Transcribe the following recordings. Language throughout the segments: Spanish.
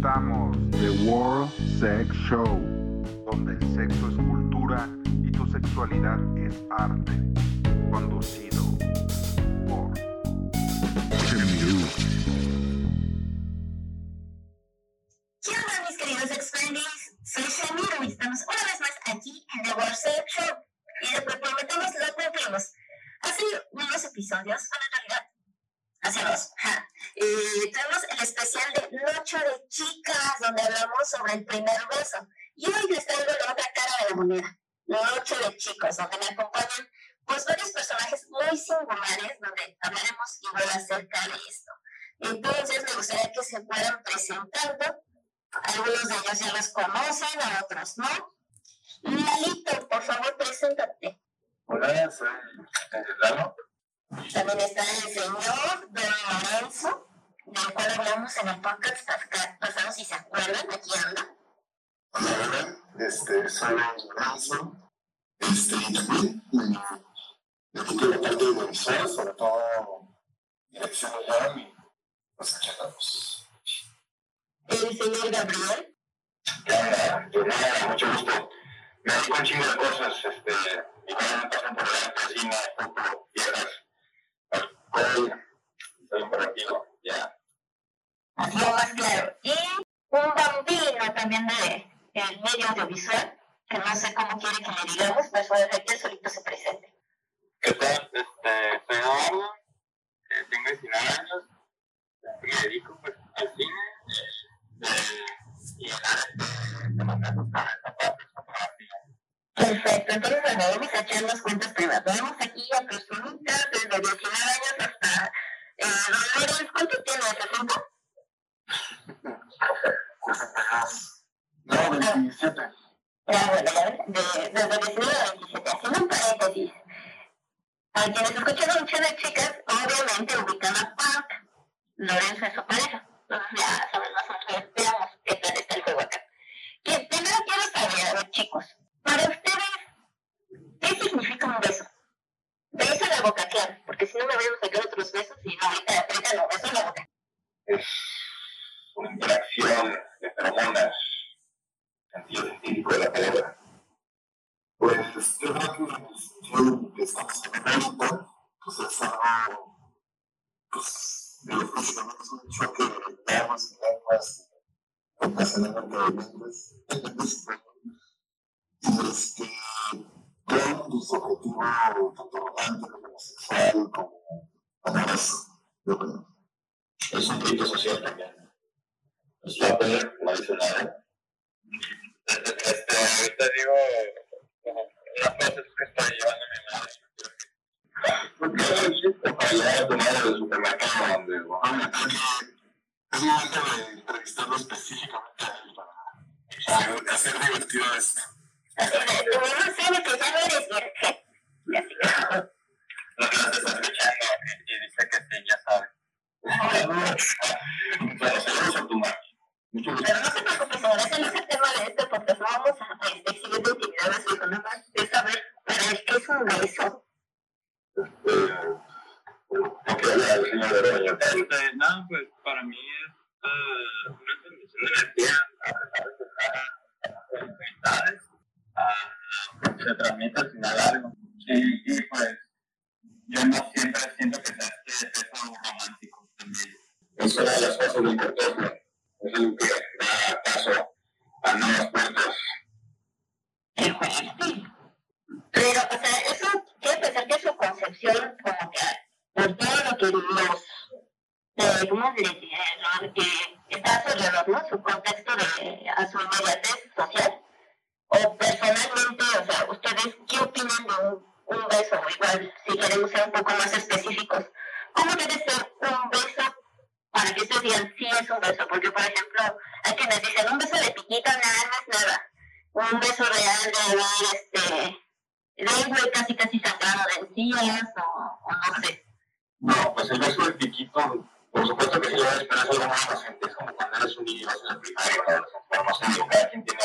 presentamos The World Sex Show, donde el sexo es cultura y tu sexualidad es arte. Conducido por Chemiru. Minnesota. Ya, bueno, desde el 19 a 27, haciendo un paréntesis. A quienes escuchan mucho de chicas, obviamente ubican a Park, Lorenzo es su pareja, ya saben debemos dirigir, eh, y está alrededor, ¿no? Su contexto de a su inmediatez social. O personalmente, o sea, ¿ustedes qué opinan de un, un beso? Igual, si queremos ser un poco más específicos, ¿cómo debe ser un beso para que ustedes digan sí es un beso? Porque, por ejemplo, hay quienes dicen un beso de piquita, nada, no es nada. Un beso real de ver, este, de irme casi casi sacado de encías o, o no sé. No, pues el beso de piquito por supuesto que sí, ¿verdad? pero es algo más inocente. Es como cuando eres un niño y vas a la primaria, ¿verdad? No sé, cada quien tiene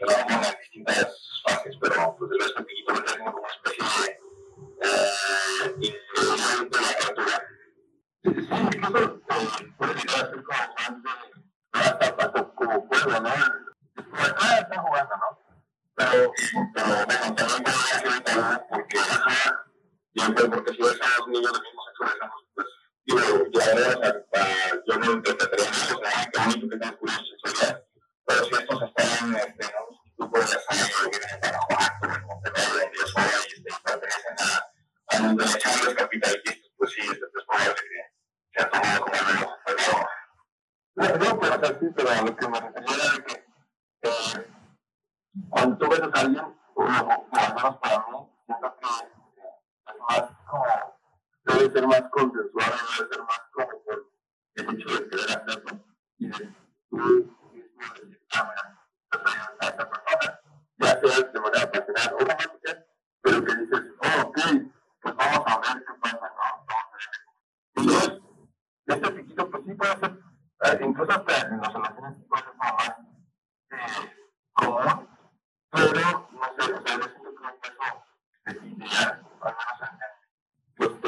la hormona distintas fases, pero pues, el beso pequeñito vendrá siendo como una especie de eh, de la criatura. Sí, incluso puede llegar a ser como más de hasta como juego, ¿no? Es como, ah, está jugando, ¿no? Pero, pero bueno, también voy a decir ahorita, porque yo porque si ves a los niños del mismo sexo, y bueno, la verdad, yo no interpretaría nada, o sea, que único que tengo curioso es pero si estos están este, en un grupo de la zona que vienen para jugar, como en Montenegro, donde yo soy, y pertenecen a, a los echarles capitalistas, pues sí, es probable que se ha tomado como menos pero No, pues así, pero a lo que me refería era que eh, cuando tú ves a alguien, o al menos para mí, siento que es más como debe ser más consensuado, debe ser más como por el hecho de querer hacerlo y de tú mismo cámara a esta persona, ya sea de manera pasional o romántica, pero que dices, oh, ok, pues vamos a ver qué pasa, ¿no? Entonces, este piquito, pues sí puede ser, eh, incluso hasta en las relaciones puede ser como más eh, común, pero no sé, o sea, yo siento que un peso de ya, al menos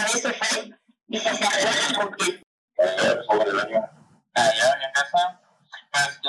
a veces hay distanciación pública. En casa, pues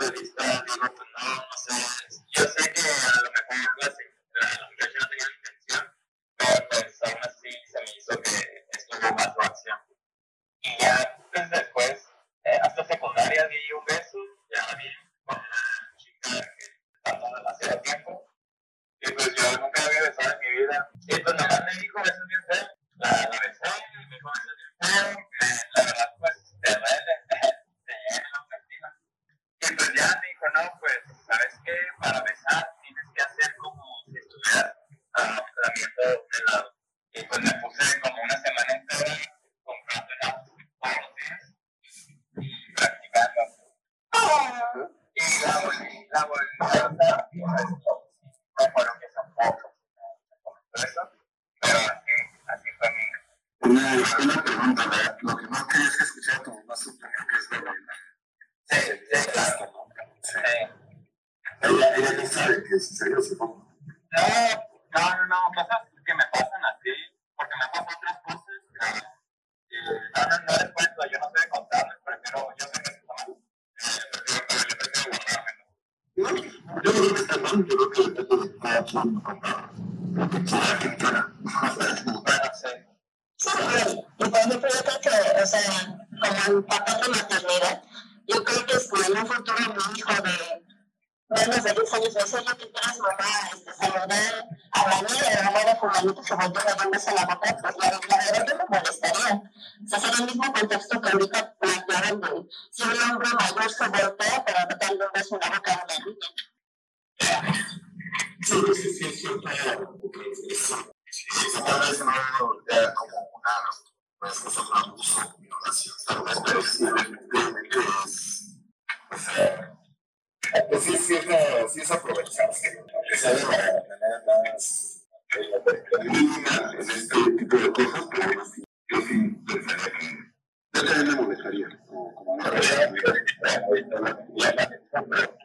ahorita Thank you.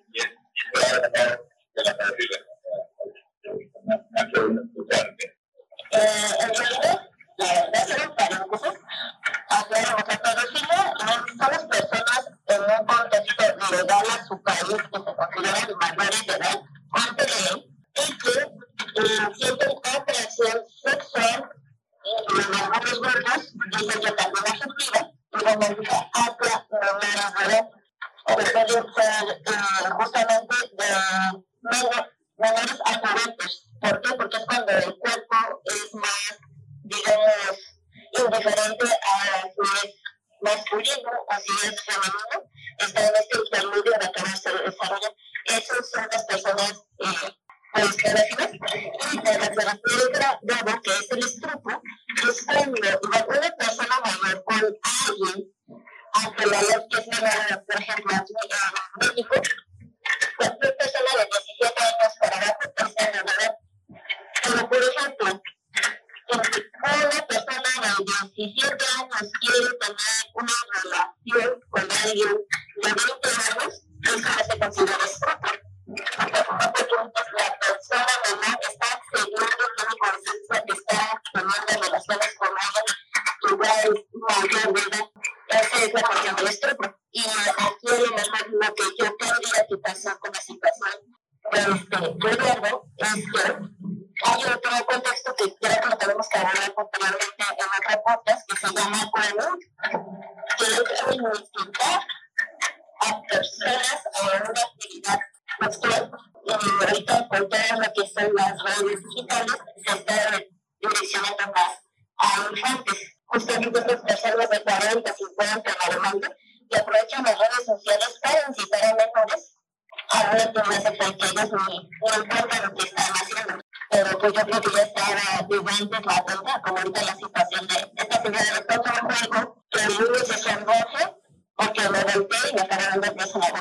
Se sonroje porque me golpeé y me pies en la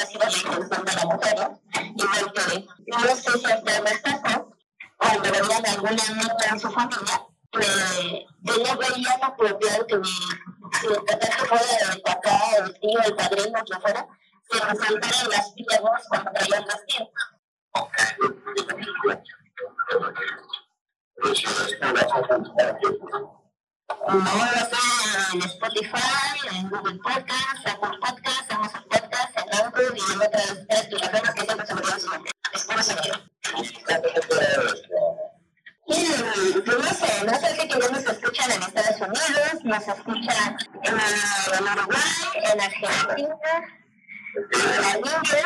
sido la de la mujer. Y me. No sé si a usted les pasó, cuando venían alguna niña en su familia, que ella veía apropiado que mi, que fuera el papá, el tío, el padrino, que fuera, se resaltaran las piernas cuando traían las piernas. No lo sé en Spotify, en Google Podcast, Apple Podcast, Amazon Podcast, en Anchor y en otras tres plataformas que siempre se me su nombre. Espero se pues no sé, no sé si que nos escuchan en Estados Unidos, nos escuchan en, en Uruguay, en Argentina, en la India.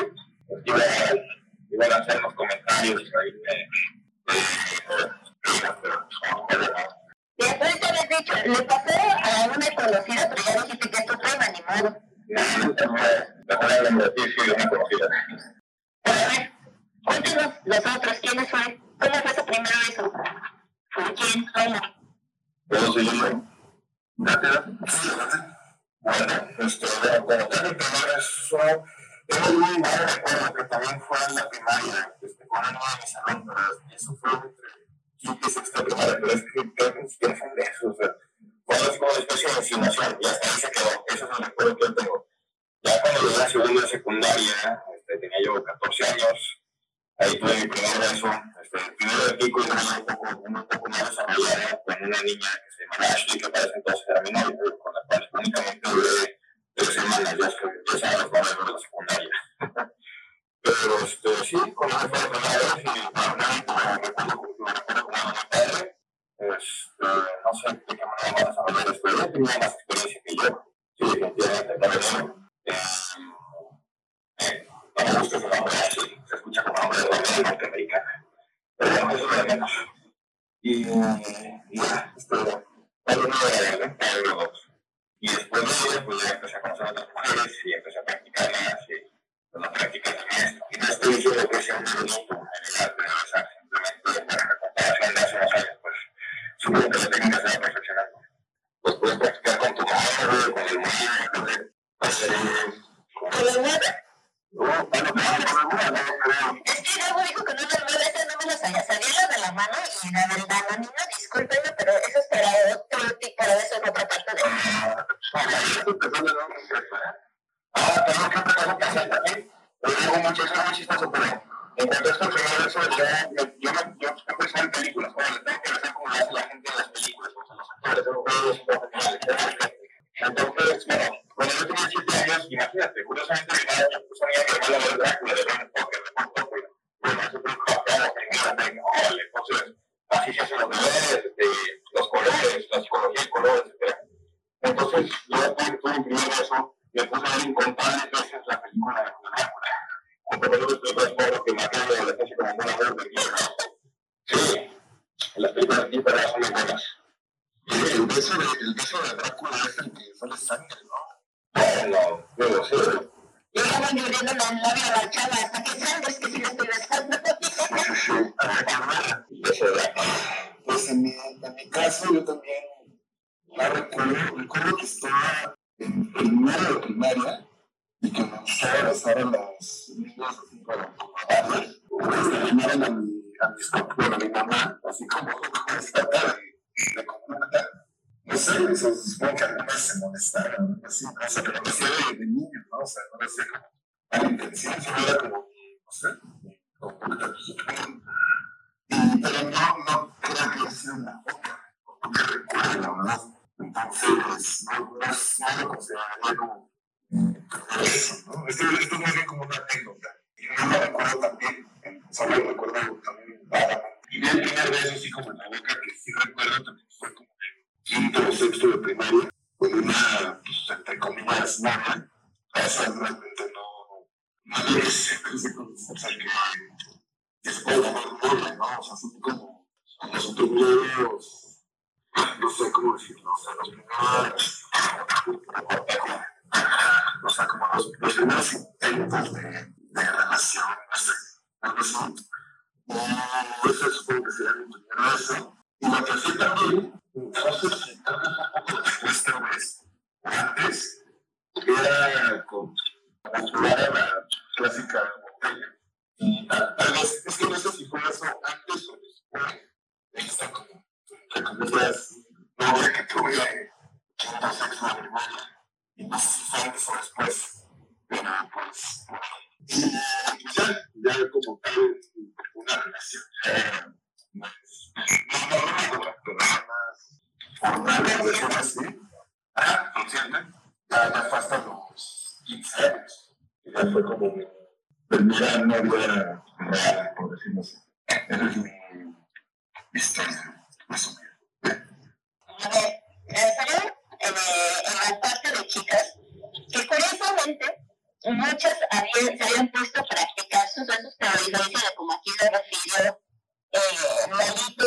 Iban a hacer los comentarios ahí Y después te habías dicho, le pasó a una conocida, pero ya dijiste que es tu prima, ni modo. Mejor no decir si una conocida. A ver, cuéntanos los otros, ¿quiénes fue? ¿Cómo fue su primer beso? ¿Por quién? ¿Cómo? ¿Puedo seguirlo? Gracias. Bueno, este, como tal, mi primer beso, tengo muy mal recuerdo que también fue en la primaria, este, con nueva de mi salón, pero eso fue entre quinta sexta primaria, pero es que creo que siquiera fue de eso, o sea, algo así como una especie de insinuación, y hasta ahí se quedó, eso es el recuerdo que yo tengo. Ya cuando llegué a la segunda secundaria, este, tenía yo 14 años, ahí tuve mi primer beso, este, primero de pico y un poco, un poco más desarrollada con una niña que se llama Ashley, que para ese entonces era mi con la cual únicamente duré tres semanas, ya, que, ya sabes, no de la secundaria. Pero este, sí, con esa fue la primera vez y me recuerdo como me padre, este, no sé de qué manera va a desarrollar después, él tenía más experiencia que yo, sí, definitivamente, también. Eh, eh, no me gusta ese nombre así, se escucha como nombre de banda norteamericana. Pero bueno, eso es lo de menos. Y, y este, Pablo no era de Pablo fue como quinto o sexto de primaria, con una, pues, entre comillas, nana. Esa realmente no, no lo hice, no sé o sea, que ¿no? O sea, como, nuevos no sé cómo decirlo, los primeros, o sea, como los, los intentos de, de relación, no sé, así. Y eso supongo que primera eso. Y lo que hacía también, si poco después, tal vez, antes, era con jugar a la clásica botella. Y tal, vez, es que no sé si fue eso antes o después de esta como, entre comillas, novia que tuve quinto sexo de primaria. Y no sé si fue antes o después, pero pues, y ya, ya como tal, una relación más, más. Ajá, consciente. Ya, ya los 15 años. Ya fue como real, por decirlo así. Esa es refiero en, la parte de chicas, que curiosamente muchas habían, se habían puesto a practicar sus besos, pero como aquí lo refirió eh, Lalito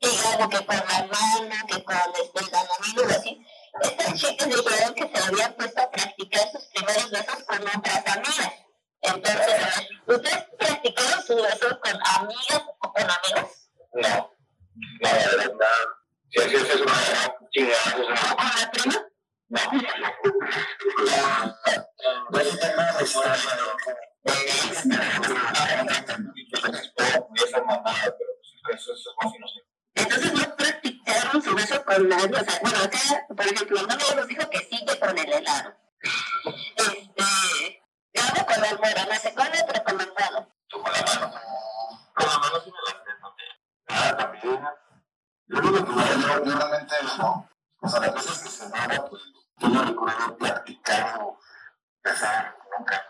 y, y algo que con la mano, que con este, o así, estas chicas dijeron que se habían puesto a practicar sus primeros besos con otras amigas. Entonces, ¿ustedes practicaron sus besos con amigas o con amigos? No, la verdad, no. Si así es una chingada, ¿O con la prima? Entonces no practicaron su beso con nadie. O sea, bueno, acá, por ejemplo, uno nos dijo que sí que con el helado. Este, Gabo con la almohada, no sé otro con el helado. Con la mano. Con la mano sí me la también. Ah, también. Yo creo que yo realmente no. O sea, las veces que se daba, pues yo no recuerdo practicar o besar nunca.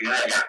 hay homosexualidad ya,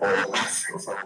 o más, o sea,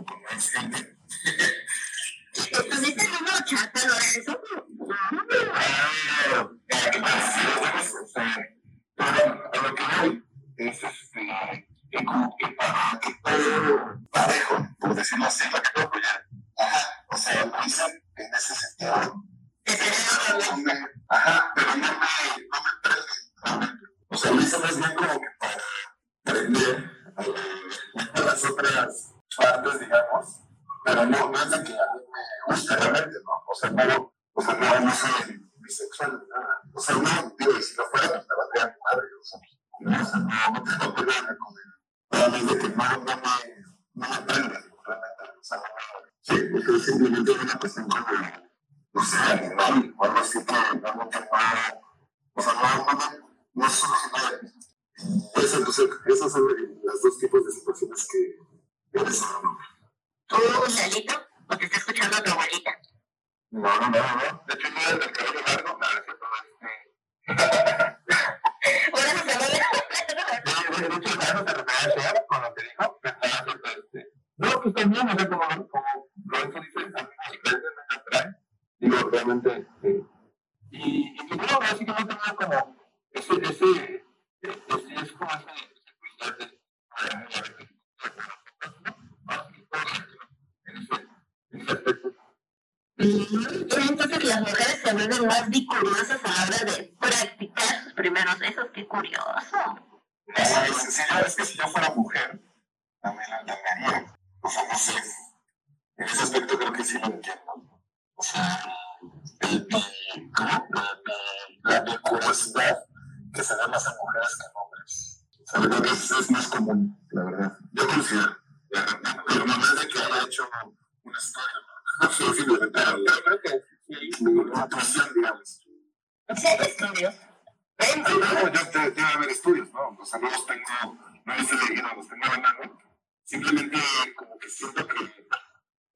en. Simplemente como que siento que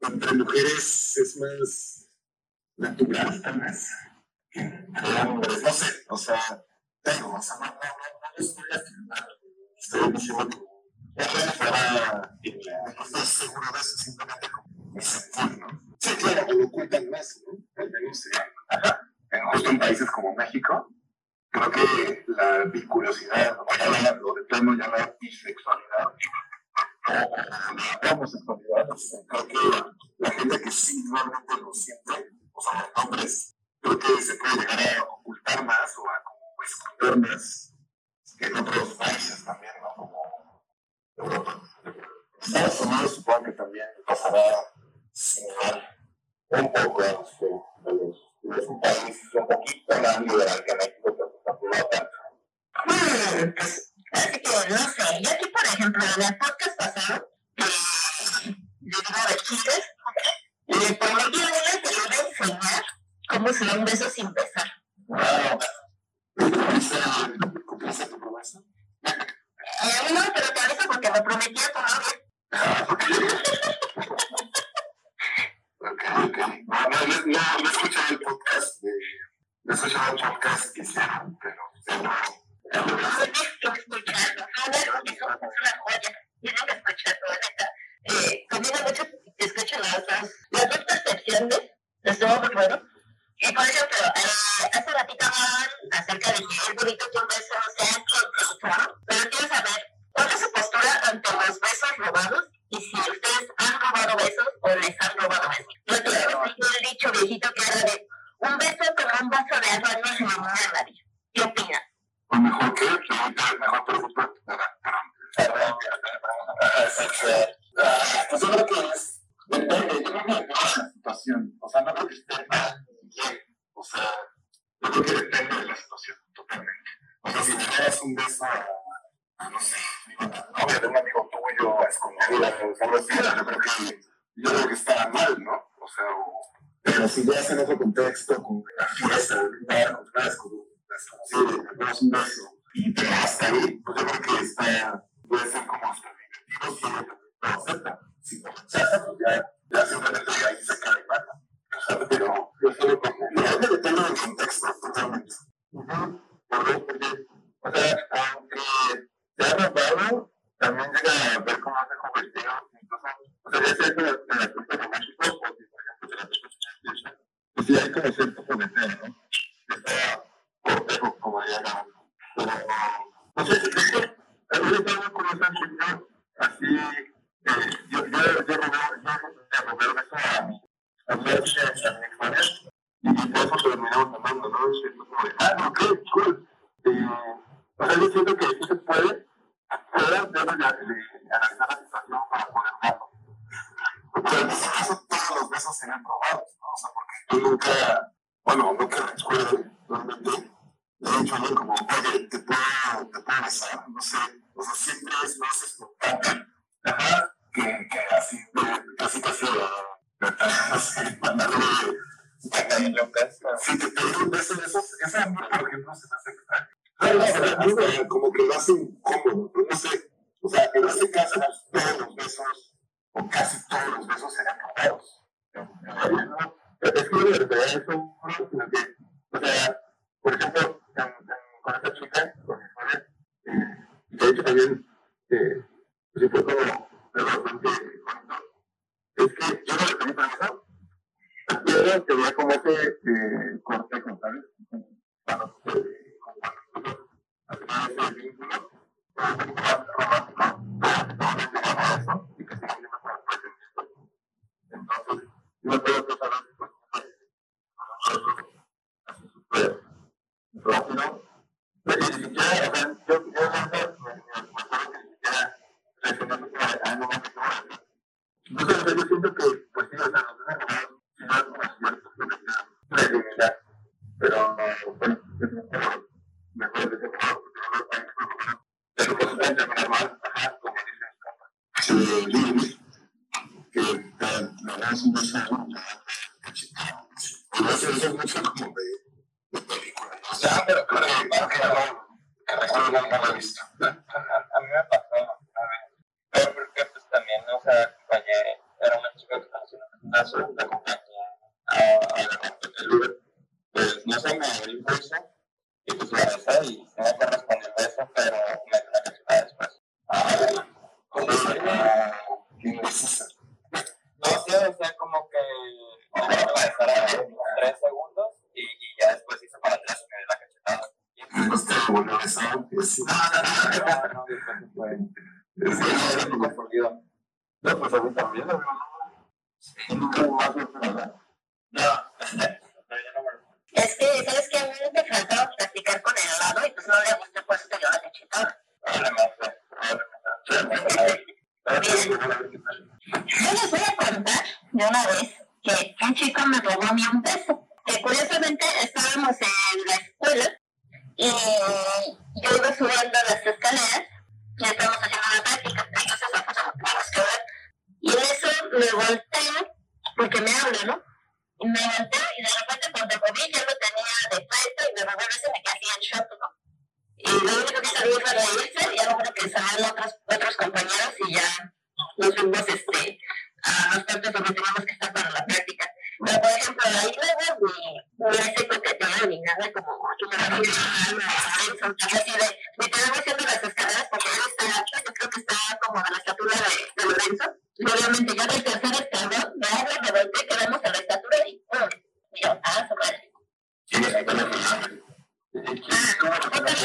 entre mujeres es más natural, tal vez, no sé, o sea, tengo, o sea, no, no, no, estoy afirmando, estoy diciendo que ella fuera, no estoy seguro de eso, simplemente como sentir, ¿no? Sí, claro, lo ocultan más, ¿no? Al menos, eh, ajá, en- justo en países como México, creo que la bicuriosidad, o de plano ya la bisexualidad, o homosexualidad, creo que la gente que sí realmente lo siente, o sea, los hombres, creo que se puede llegar a ocultar más o a como esconder más que en otros países también, ¿no? Como Europa. Estados Unidos supongo que también pasará similar un poco a este, a los, es un país un poquito más liberal que México, pero así que no sé. Yo aquí, por ejemplo, en el podcast pasado, eh, de digo de chicas, le prometí a ella que le iba a enseñar cómo se da un beso sin besar. Wow. ¿Cumpliste, tu promesa? Eh, no, pero te aviso porque me prometí a tu novia. Ok, ok. No, no, no, no, no he escuchado el podcast. No he escuchado el podcast que hicieron, pero. es una joya. Tienes que escucharlo, neta. Eh, conmigo mucho escucho las dos, las dos percepciones. Estuvo muy bueno. Y por ejemplo, eh, hace ratito hablaban acerca de que es bonito que un beso sea consensuado, pero quiero saber cuál es su postura ante los besos robados y si ustedes han robado besos o les han robado besos. Yo tengo el dicho viejito que era de un beso con un vaso de agua no se enamora a nadie. ¿Qué opinan? o mejor que. Mejor pregunta. Perdón, Pues yo creo que es. Depende, yo creo que depende de la situación. O sea, no creo que esté mal ni bien. O sea, yo creo que depende de la situación, totalmente. O sea, si le das un beso a, no sé, digo, a la novia de un amigo tuyo, a escondidas, o algo así, yo creo que, yo creo que está mal, ¿no? O sea, o, pero si ya es en otro contexto, con una fiesta, un bar, con unas con desconocidos, le das un beso y te hasta ahí, pues yo creo que está, puede ser como divertido si ella lo acepta. Si no rechaza, pues ya, ya simplemente ahí se cae mata. Sea, pero yo solo como, que depende del contexto, totalmente. Por porque, o sea, aunque se ha robado, también llega a ver cómo se ha convertido, incluso, o sea, ya sea en la cultura de México, o si, por ejemplo, de la sí hay como cierto cometeo, ¿no? Está cortejo, como diría la pero no sé, es que a mí me pasa con esa chica, así, eh, yo, yo, yo yo beso a mi, expareja, y por eso terminamos amando, ¿no? Es como de, ah, ok, cool. O sea, yo siento que sí se puede, pero de, analizar la situación para poder darlo. Pero caso todos los besos serían probados, ¿no? o sea, porque tú nunca, bueno, nunca recuerdo realmente, he hecho algo como, oye, te puedo, te puedo besar, no sé, o sea, siempre es más espontáneo, ajá, que, que así, de, casi casi de, así, mandarle locas. Si te pedí un beso de esos, ese amor, por ejemplo, se me hace extraño. Claro, como que lo hace incómodo, no sé. O sea, en este caso, todos los besos, o casi todos los besos, eran robados es que universidad es un sino que, o sea, por ejemplo, en, con esta chica, con mi hecho también, eh, pues fue como algo bastante. Es que yo no le pedí permiso, pero tenía como ese corte con. Cuando ese vínculo, que se Entonces, yo creo que hace sus pruebas.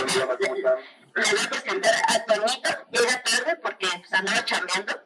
Iba a presentar a Toñito, llega tarde porque pues, andaba chambeando.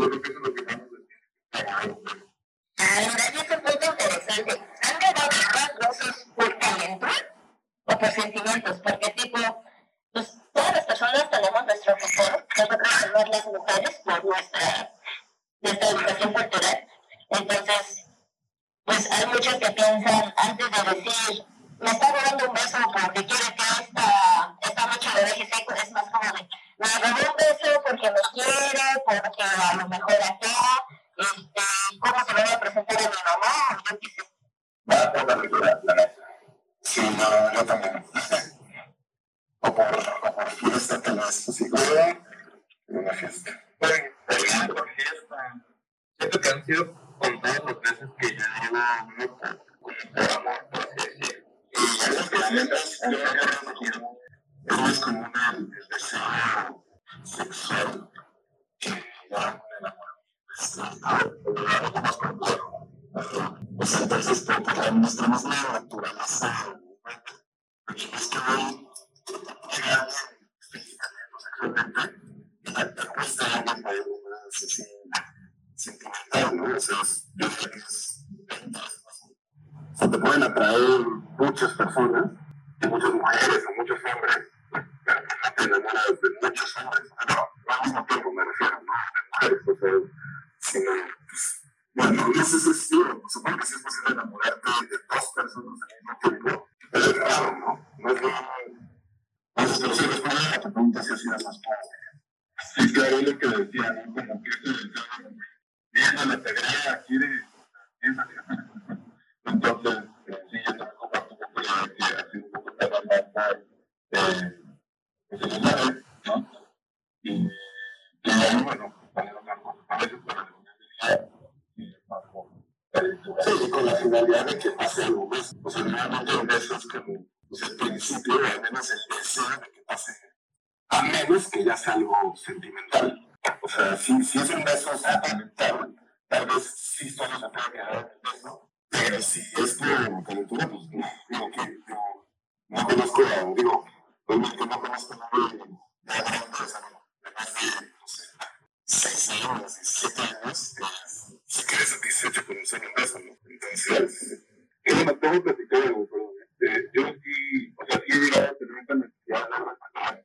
todo mundo mental. O sea, si, si es un beso sentimental, tal vez sí solo se puede quedar en el beso, pero si es por calentura, pues no, digo que digo, no conozco, la, digo, realmente no conozco a nadie de la empresa, de más de, no sé, 6 años, 17 años, se queda satisfecho con un solo beso, ¿no? Entonces, yo me tengo que platicar algo, perdón. ¿eh? Eh, yo sí, o sea, sí he llegado a tener esta necesidad de respetar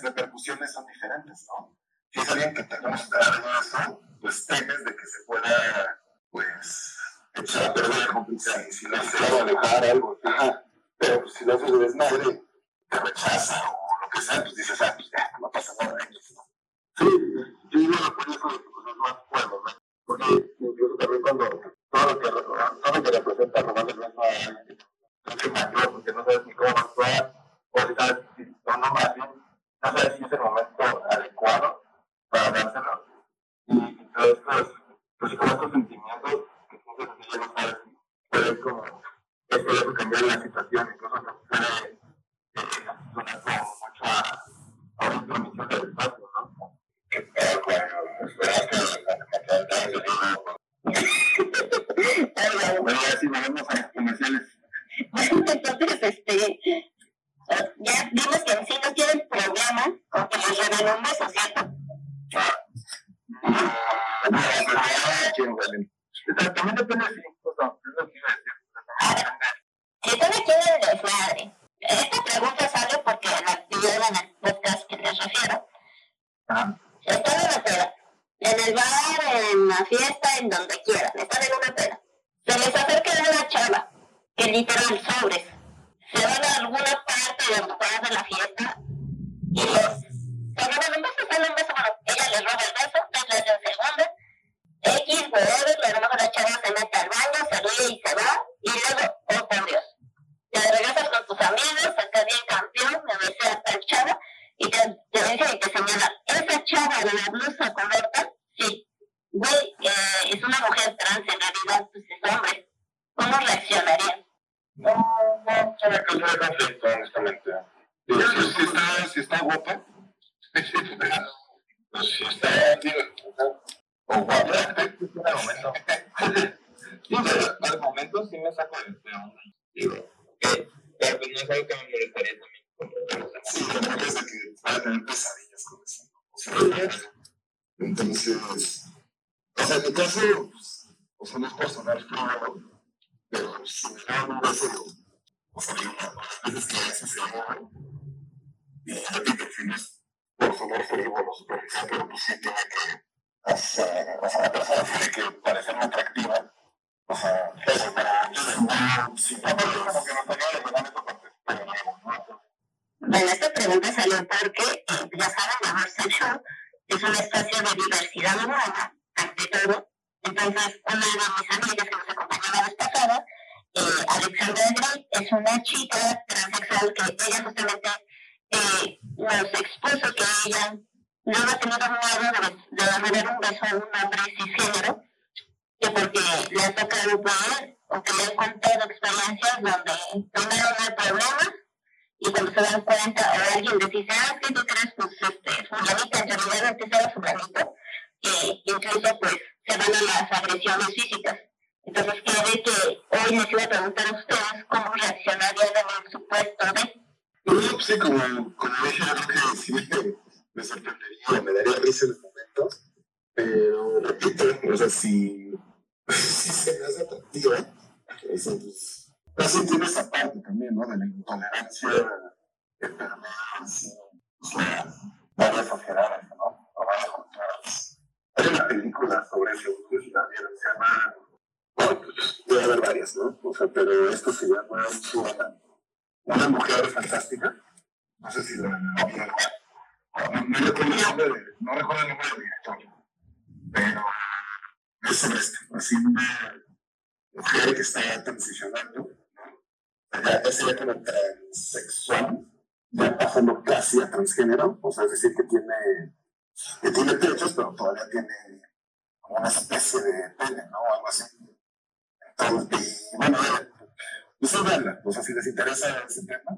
repercusiones son diferentes, ¿no? Si es alguien que te gusta eso, pues temes de que se pueda, pues, echar a perder complicidad. Y si lo haces Claro, dejar algo. Ajá. Pero pues, si lo haces de desmadre, te rechaza o lo que sea, pues dices, ah, pues ya, no pasa nada. X, ¿no? Sí, yo iba a por eso de que cosas más puedo, ¿no? Porque incluso también cuando todo lo que, todo lo que representa robarle el beso a alguien que es mayor, porque no sabes ni cómo actuar, o si sabes, si, o no más bien, no sabes si es el momento adecuado para dárselo. Y, y todo estos, pues como estos sentimientos que sientes así, ya no sabes como, es que eso cambiar la situación, incluso te puede eh, sonar como mucho a, a una intromisión del espacio, ¿no? Pero cuando esperas que me quede yo digo, Bueno, ahora sí, vamos a los comerciales. Entonces, este, ya vimos que en sí no tienen problema con que les regalen un beso, ¿cierto? También depende si, o sea, es lo que iba a decir. Si están aquí en el desmadre, esta pregunta sale porque la actividad en el podcast que les refiero, Ah, están en la peda, en el bar, en la fiesta, en donde quieran, están en una peda. Se les acerca una chava, que literal sobres, se van a alguna los lugares de la fiesta y se roban un beso, sale un beso, bueno, ella les roba el beso, entonces les da un segundo, X, whatever, y a lo mejor la chava se mete al baño, se ríe y se va, y luego, oh por Dios, te regresas con tus amigos, acá bien campeón, me besé a tal chava, y te, te dicen y te señalan, esa chava de la blusa color risa en los momentos, pero repito, o sea, si, si se me hace atractiva, eso pues, casi tiene esa parte también, ¿no? De la intolerancia enfermedad, así, o sea, varias sociedades, ¿no? O varias culturas. Hay una película sobre eso, no si la se llama, bueno, pues a ver varias, ¿no? O sea, pero esto se llama una mujer fantástica. No sé si la vieron. No, recuerdo el nombre de, no el nombre del director, pero es sobre así una mujer que está transicionando, ¿no? Ya sería como transexual, ya pasando casi a transgénero, o sea, es decir, que tiene, que tiene pechos, pero todavía tiene como una especie de pene, ¿no? Algo así. Entonces, y bueno, pues verla, o sea, si les interesa ese tema,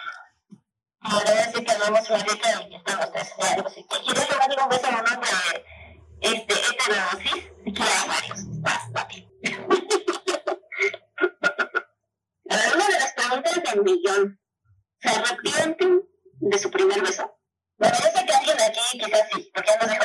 podría decir que no hemos ahorita donde estamos. O sea, si te quieres llevar un beso a este, uno de este, heterosis, que hay varios. Vas, papi. a ver, una de las preguntas del millón. ¿Se arrepienten de su primer beso? Bueno, yo sé que alguien de aquí quizás sí, porque ya nos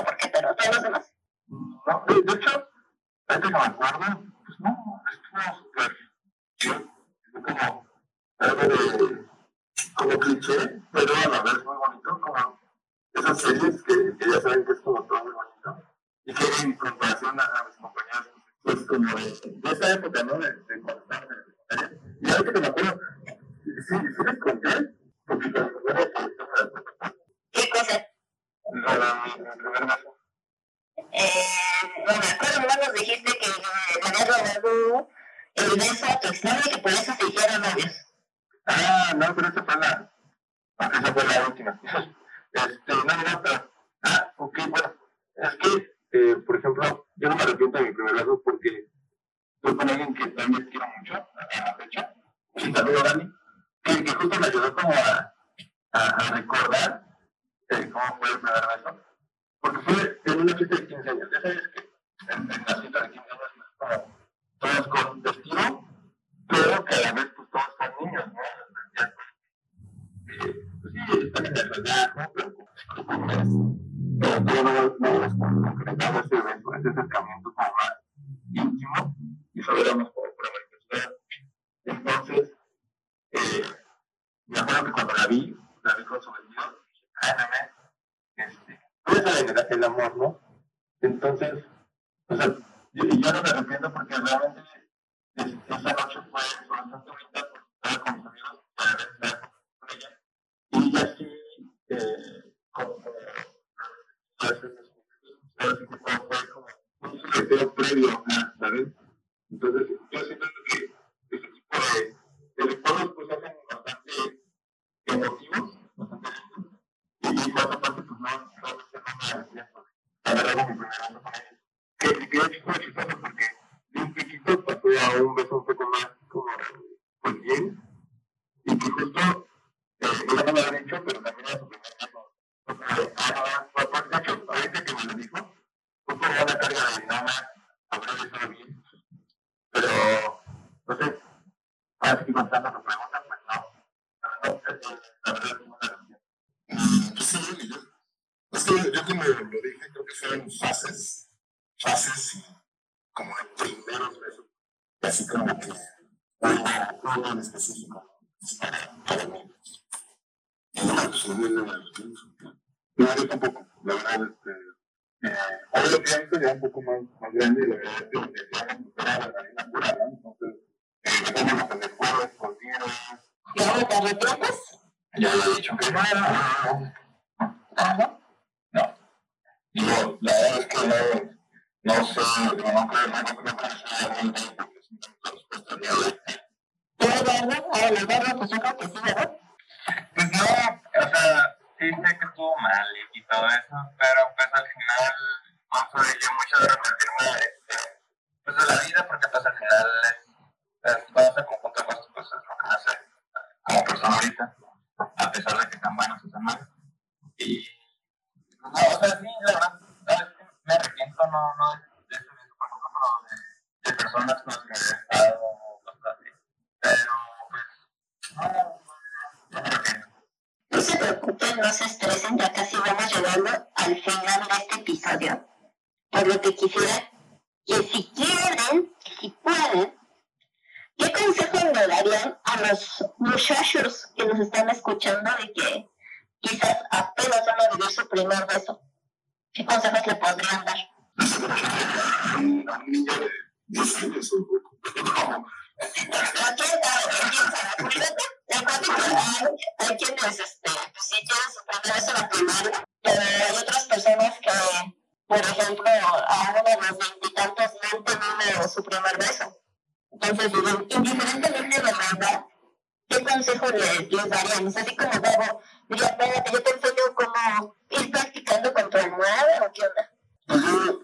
¿qué consejo les, les daríamos? Así como Bebo, diría, espérate, yo te enseño cómo ir practicando con tu almohada o qué onda. Pues yo,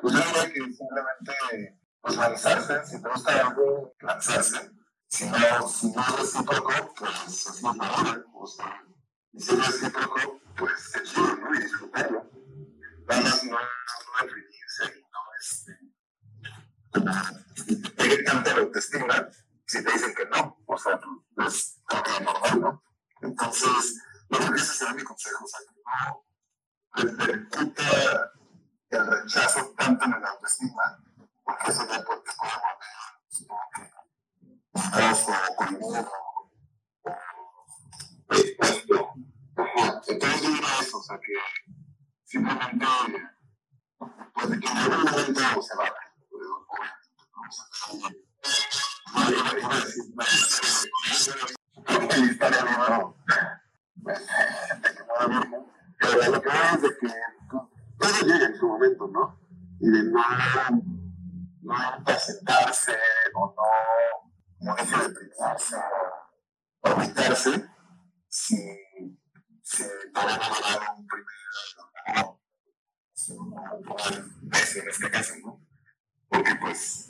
pues yo diría que simplemente pues lanzarse, si te gusta algo, lanzarse. Si no, si no es recíproco, pues es más madura. O sea, y si es recíproco, pues es chido, ¿no? Y disfrutarlo. Nada más no, no y no este, como pedir tanta la autoestima si te dicen que no. O sea, pues es normal, ¿no? Entonces, yo creo que ese será mi consejo. O sea, que no repercuta el rechazo tanto en la autoestima porque eso ya puede volver, o conmigo, expuesto. Entonces yo diría eso, o sea que simplemente, pues de que en algún momento se va. No no, pero lo que es de que todo llega en su momento, ¿no? Y de no no presentarse o no, no deprimirse o si, si no dado un primer un beso en este ¿no? Porque pues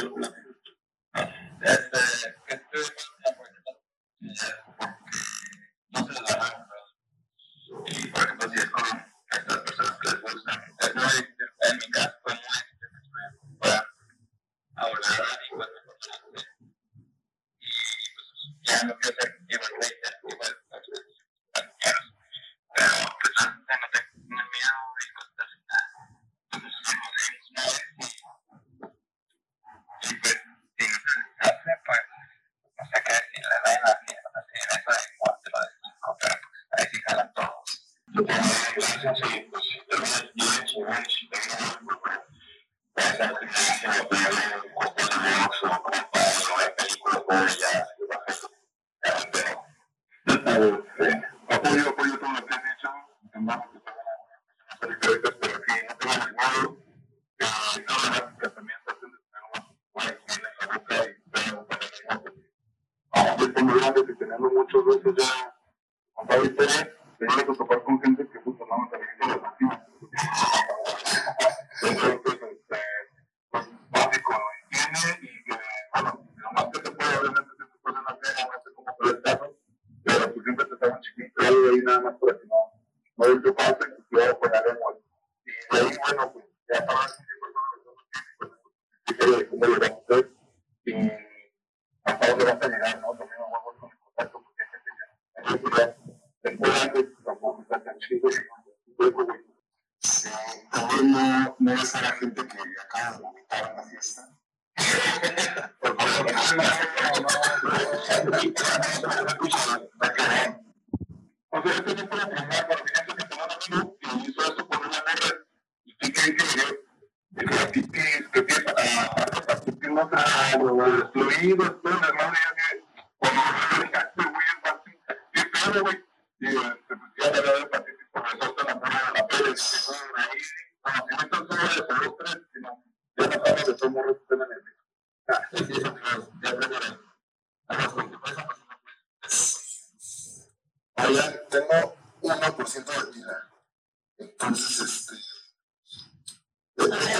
deben este, no se la y por ejemplo, si es con estas personas que les gustan. Es muy difícil, en mi caso fue muy difícil hablar y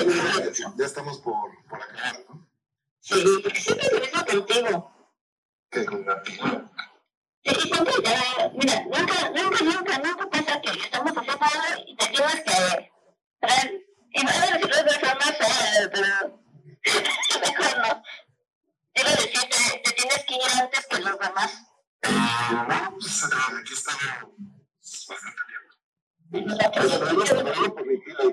tengo 1% de pila. Entonces. Ya estamos por, por acabar, ¿no? Sí, porque siempre es lo mismo contigo. Que con la Sí, siempre ya, mira, nunca, nunca, nunca, nunca pasa que estamos haciendo algo y te tienes que traer, y no debo decirlo de forma fea, pero mejor no. Debo decirte, te tienes que ir antes que los demás. Bueno, pues aquí estamos bastante bien. Y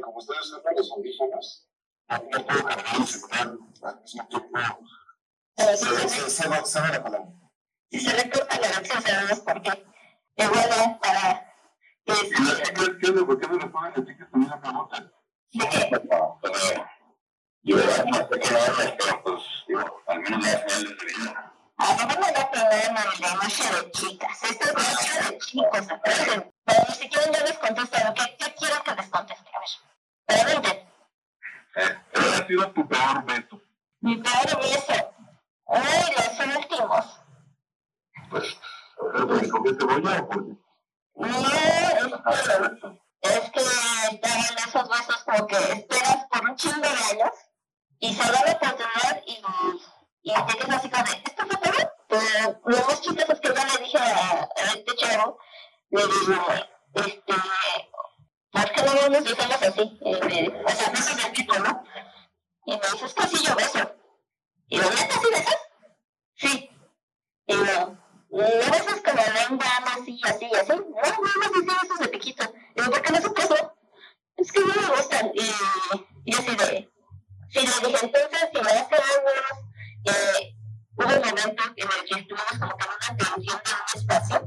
como estoy usando los audífonos, no no puedo el Se, va, la palabra. si se le corta la por qué. Y bueno, para ¿Y la onda? ¿Por qué me responden las chicas también la pregunta? sí que No, pero no pues, digo, al menos la señal de vida. A mí no me da problema el de noche de chicas. Esto es noche de chicos, acuérdense. Pero ni siquiera yo les contesto lo que ¿qué quiero que les conteste. A ver, pregunten. Eh, ¿Cuál ha sido tu peor veto? Mi peor beso. Uy, los últimos. Pues, ¿te comiste cebolla o qué? No, es que, es que esos besos como que esperas por un chingo de años y se da la oportunidad y, y te quedas así como de, ¿esto fue todo? Pero lo más chistoso es que yo le dije a, a este chavo, le digo, este, ¿por qué no nos besamos así? Y me o sea, de tipo, ¿no? Y me dice, es que así yo beso. Y yo, ¿neta así besas? Sí. Y yo, no besas como lengua, así, así, así. No, nada más así besos de piquito. Y yo, ¿por qué no se puso? Es que no me gustan. Y, y así de, sí, le dije, entonces, si me das años, eh, hubo un momento en el que estuvimos como que en una tensión de un espacio,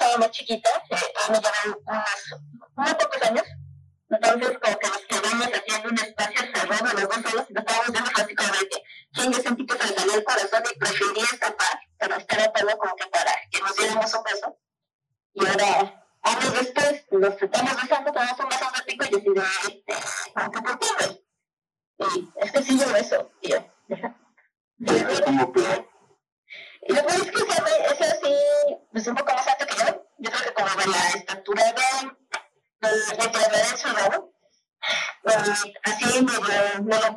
estaba más chiquita, eh, me llevan unos, pocos años, entonces como que nos quedamos haciendo un espacio cerrado los dos solos y nos estábamos viendo así como de que, ¿quién yo sentí que se me salió el corazón y preferí escapar, pero estar atado como que para que nos diéramos un beso. Y ahora, años después, nos estamos besando, tenemos un beso de pico y decidí, este, como que por qué. Y es que sí yo beso, y yo, deja. Es como peor. Y lo peor es que ese güey, ese sí, pues un poco más alto que yo. Yo creo que como de la estatura de, de, de Clemencia, ¿no? Pues, así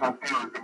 pues sí, no,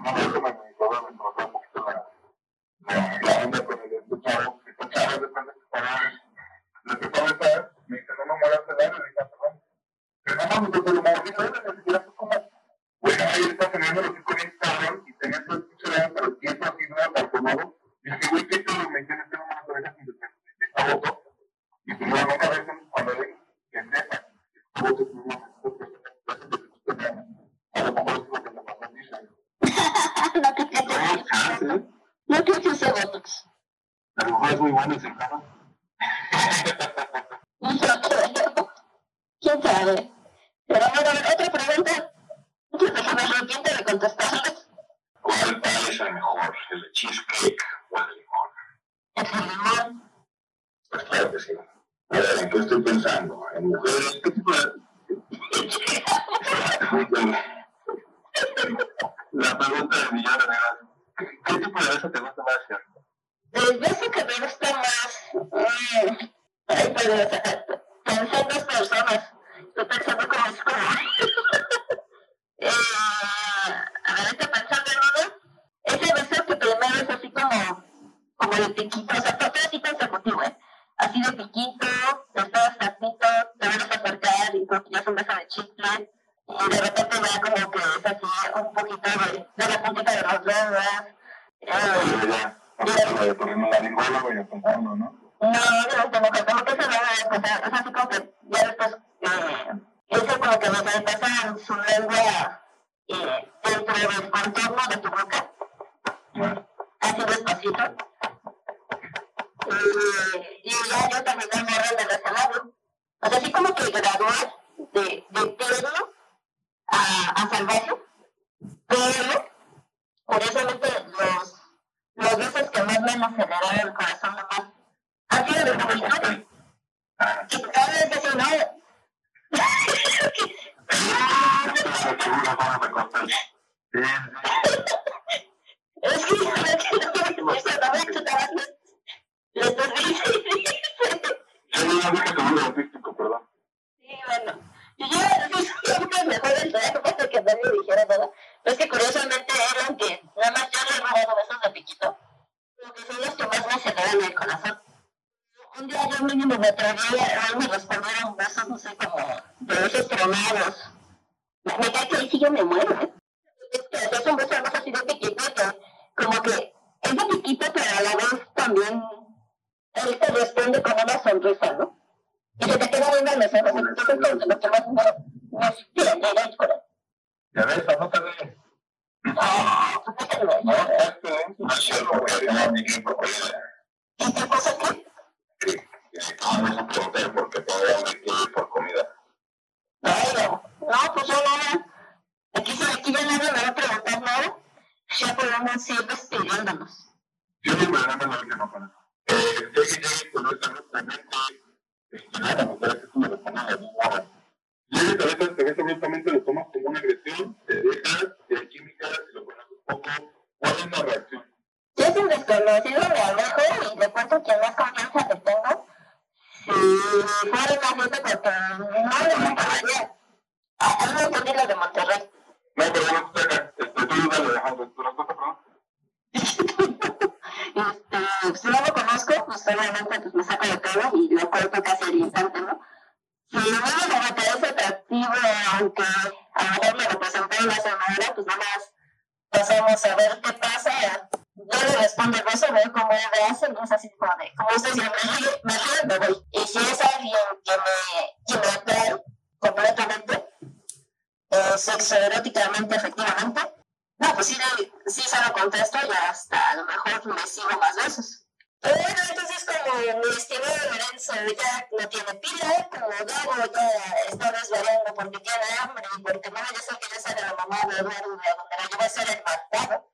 mi estimado Lorenzo ya no tiene pila, como Gabo ya está desvariando porque tiene hambre y porque mamá yo sé que ya sale la mamá de Eduardo, pero yo voy a ser el mandado.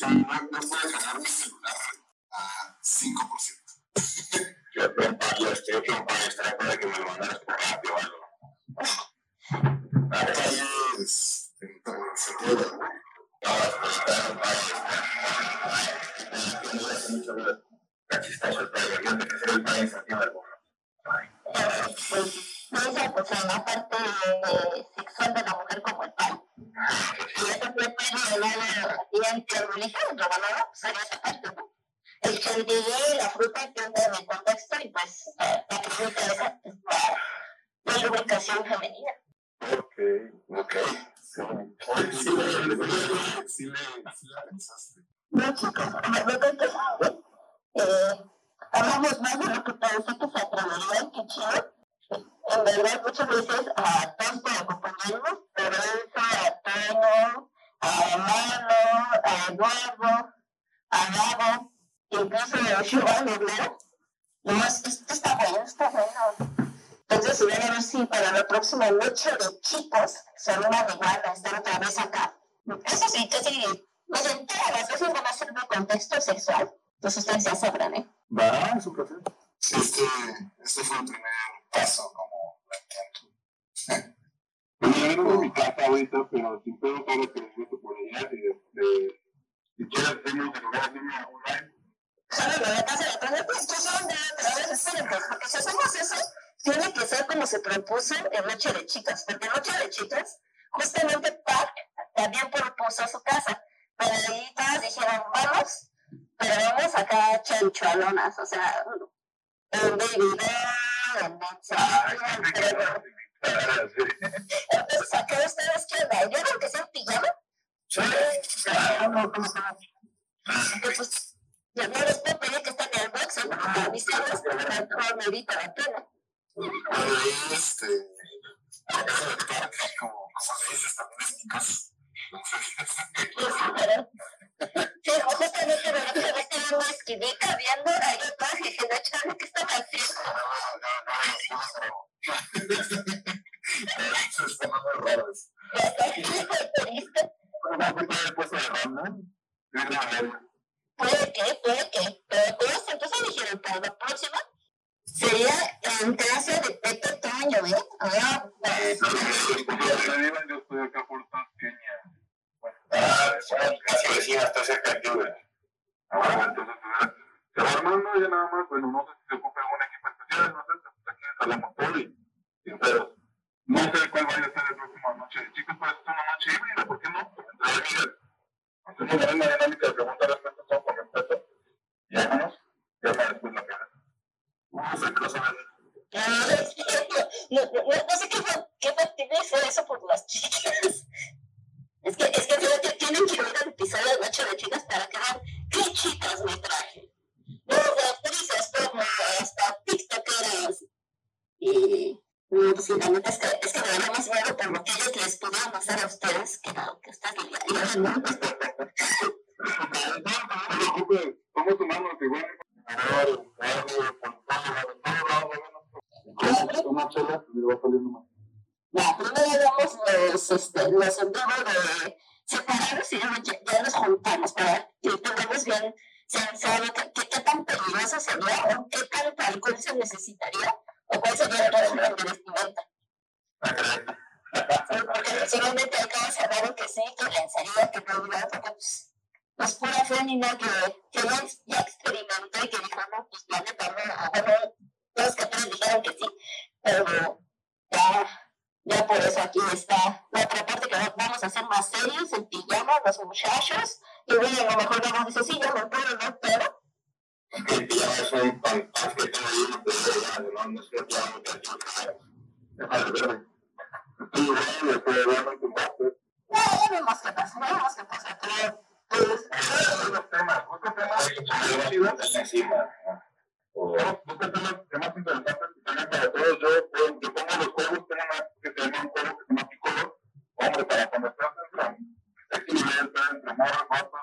No, no puede ganar mi celular a 5%. Yo preparé este hecho para extraer para que me lo mandaras por rápido o algo. Acá es. Entonces, ahora está mucho miedo. Cachista yo te yo el padre pues la parte de la mujer como el. Y eso ¿no? Sería esa parte. El la fruta que contexto y pues la fruta es la Sí, sí, sí, sí, sí, sí. No, chicos, realmente eh, hablamos más de lo que pensé que se atreverían, qué chido. En verdad, muchas veces ah, a todos por acompañarnos, pero eso a Tono, a Mano, a Eduardo, a Gabo, incluso a Giovanni Bernal. Nomás, esto está bueno, está bueno. Entonces, voy a ver para la próxima noche de chicos se van a arreglar a estar otra vez acá. Eso sí, casi sí, pues en todas las veces van a ser de contexto sexual. Pues ustedes ya sabrán, ¿eh? Va, es un placer. Sí, este, este fue el primer paso como la intento. Bueno, yo mi casa ahorita, pero si puedo, claro que les gusto por allá. Y este, si quieres, hacemos de lugar, hacemos online. Lo de casa de aprender, pues que son de pero esperen, pues, porque si hacemos eso, tiene que ser como se propuso en Noche de Chicas, porque en Noche de Chicas, justamente Park también propuso su casa, todas dijeron, vamos, pero vamos acá chanchualonas, o sea, en Baby en entonces acá ustedes qué onda, yo creo que sea en pijama, Sí, claro, no, no, no. entonces ya no les puedo pedir que estén en el box, ¿no? a mis hijos, no la pena. Bueno, ahí, este, la del parque, como, como le dices, también es mi casa. Sí, justamente me lo que estaba en una esquinita viendo ahí atrás y dije, no, chaval, ¿qué están haciendo? Muy raros. ¿Cómo fue todo el puesto de no, a. Puede que, puede que, pero todos entonces dijeron, para la próxima sería en clase de Pepe Toño, ¿eh? Ah, pues, Yo estoy acá por Tasqueña. Bueno, Ah, casi vecinos, está cerca de Cuba. ahora entonces eh, se va armando ya nada más. Bueno, no sé si se ocupa algún equipo especial, no sé, pues aquí instalamos todo y. No sé cuál vaya a ser el próximo noche. Chicos, pues es una noche híbrida, ¿por qué no? Entre amigas. Hacemos la misma dinámica de pregunta respuesta todo con respeto. Ya me después la cara. Vamos a crossover. no, no, no, no sé qué, qué fue eso por las chicas. Es que, es que creo que tienen que ver el episodio de Noche de Chicas para que vean qué chicas me traje. Desde actrices como hasta tiktokeras. Y no, pues sí, la neta es que, es que me da más miedo por lo que ellos les pudieron hacer a ustedes que lo que ustedes le harían, ¿no? No te preocupes, somos humanos igual. Una chela, le va saliendo más. Ya, primero damos los, este, los de separados y luego ya, ya nos juntamos para que tengamos bien. Sensado qué, qué, tan peligroso sería o qué tanto alcohol se necesitaría o cuál sería el régimen de vestimenta. Sí, porque seguramente acá cerraron que sí, que lanzaría, que no iba, porque pues, pues pura fémina que, que ya, ya experimentó y que dijo, no, pues la neta, no, bueno, todos que apenas dijeron que sí, pero ya ya por eso aquí está la otra parte que va- vamos a ser más serios, en pijama, los muchachos. Y bueno, a lo mejor vamos dice, sí, yo me puedo, ¿no? Pero, Que ya es un pan que tengo ahí, no no es que ya no ya, vemos qué pasa, vemos qué pasa. Pero, pues. Encima. O Busca temas temas interesantes que tengan para todos. Yo, yo, yo pongo los juegos, tengo una que se llama un juego que se llama Piccolo. Hombre, para cuando estás entre morras, vatos,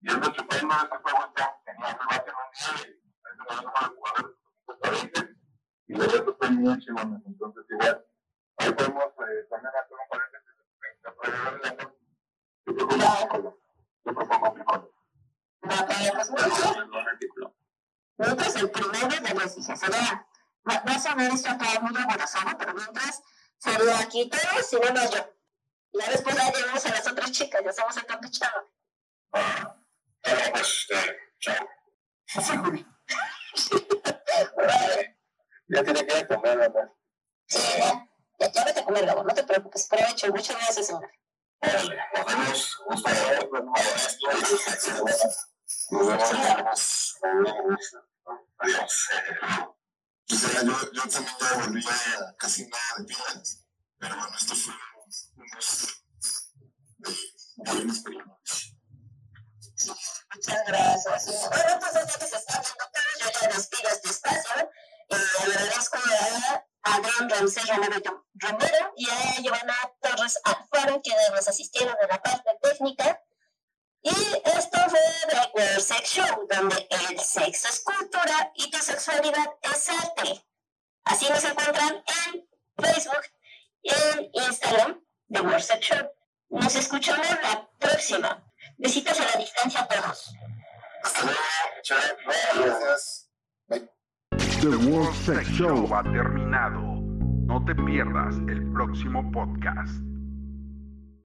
y ando chupando, ese juego está genial. Me va a hacer un día y va a dejar jugar hasta 20. Y bien chingón. Entonces, igual, ahí podemos eh, también hacer un paréntesis. de. Yo propongo Piccolo. Yo propongo Piccolo. va, pero, mucho. Mientras el primero de los dije, sería, va, va a sonar esto todo muy aborazado, pero mientras sería aquí todos y nada más yo. Ya después ya llegamos a las otras chicas, ya estamos encapuchados. Ah, pues, este, chao. Ya tiene que comer, ¿verdad? Sí, ya, ya, ya vete a comer, Gabo, no te preocupes, provecho, muchas gracias, señor. Órale, nos vemos. Nos vemos. Nos vemos. Adiós. Yo, yo también ya volví a casi nada de pilas, pero bueno, esto fue un gusto. Muchas gracias. Bueno, entonces ya que se está viendo todo, yo ya despido este espacio. Eh, agradezco a Adrián Romero, Romero y a Giovanna Torres Alfaro, quienes nos asistieron en la parte técnica. Y esto fue Black World Sex Show, donde el sexo es cultura y tu sexualidad es arte. Así nos encuentran en Facebook y en Instagram de World Sex Show. Nos escuchamos la próxima. Besitos a la distancia a todos. Hasta luego. Chao. Gracias. Bye. The World Sex Show ha terminado. No te pierdas el próximo podcast.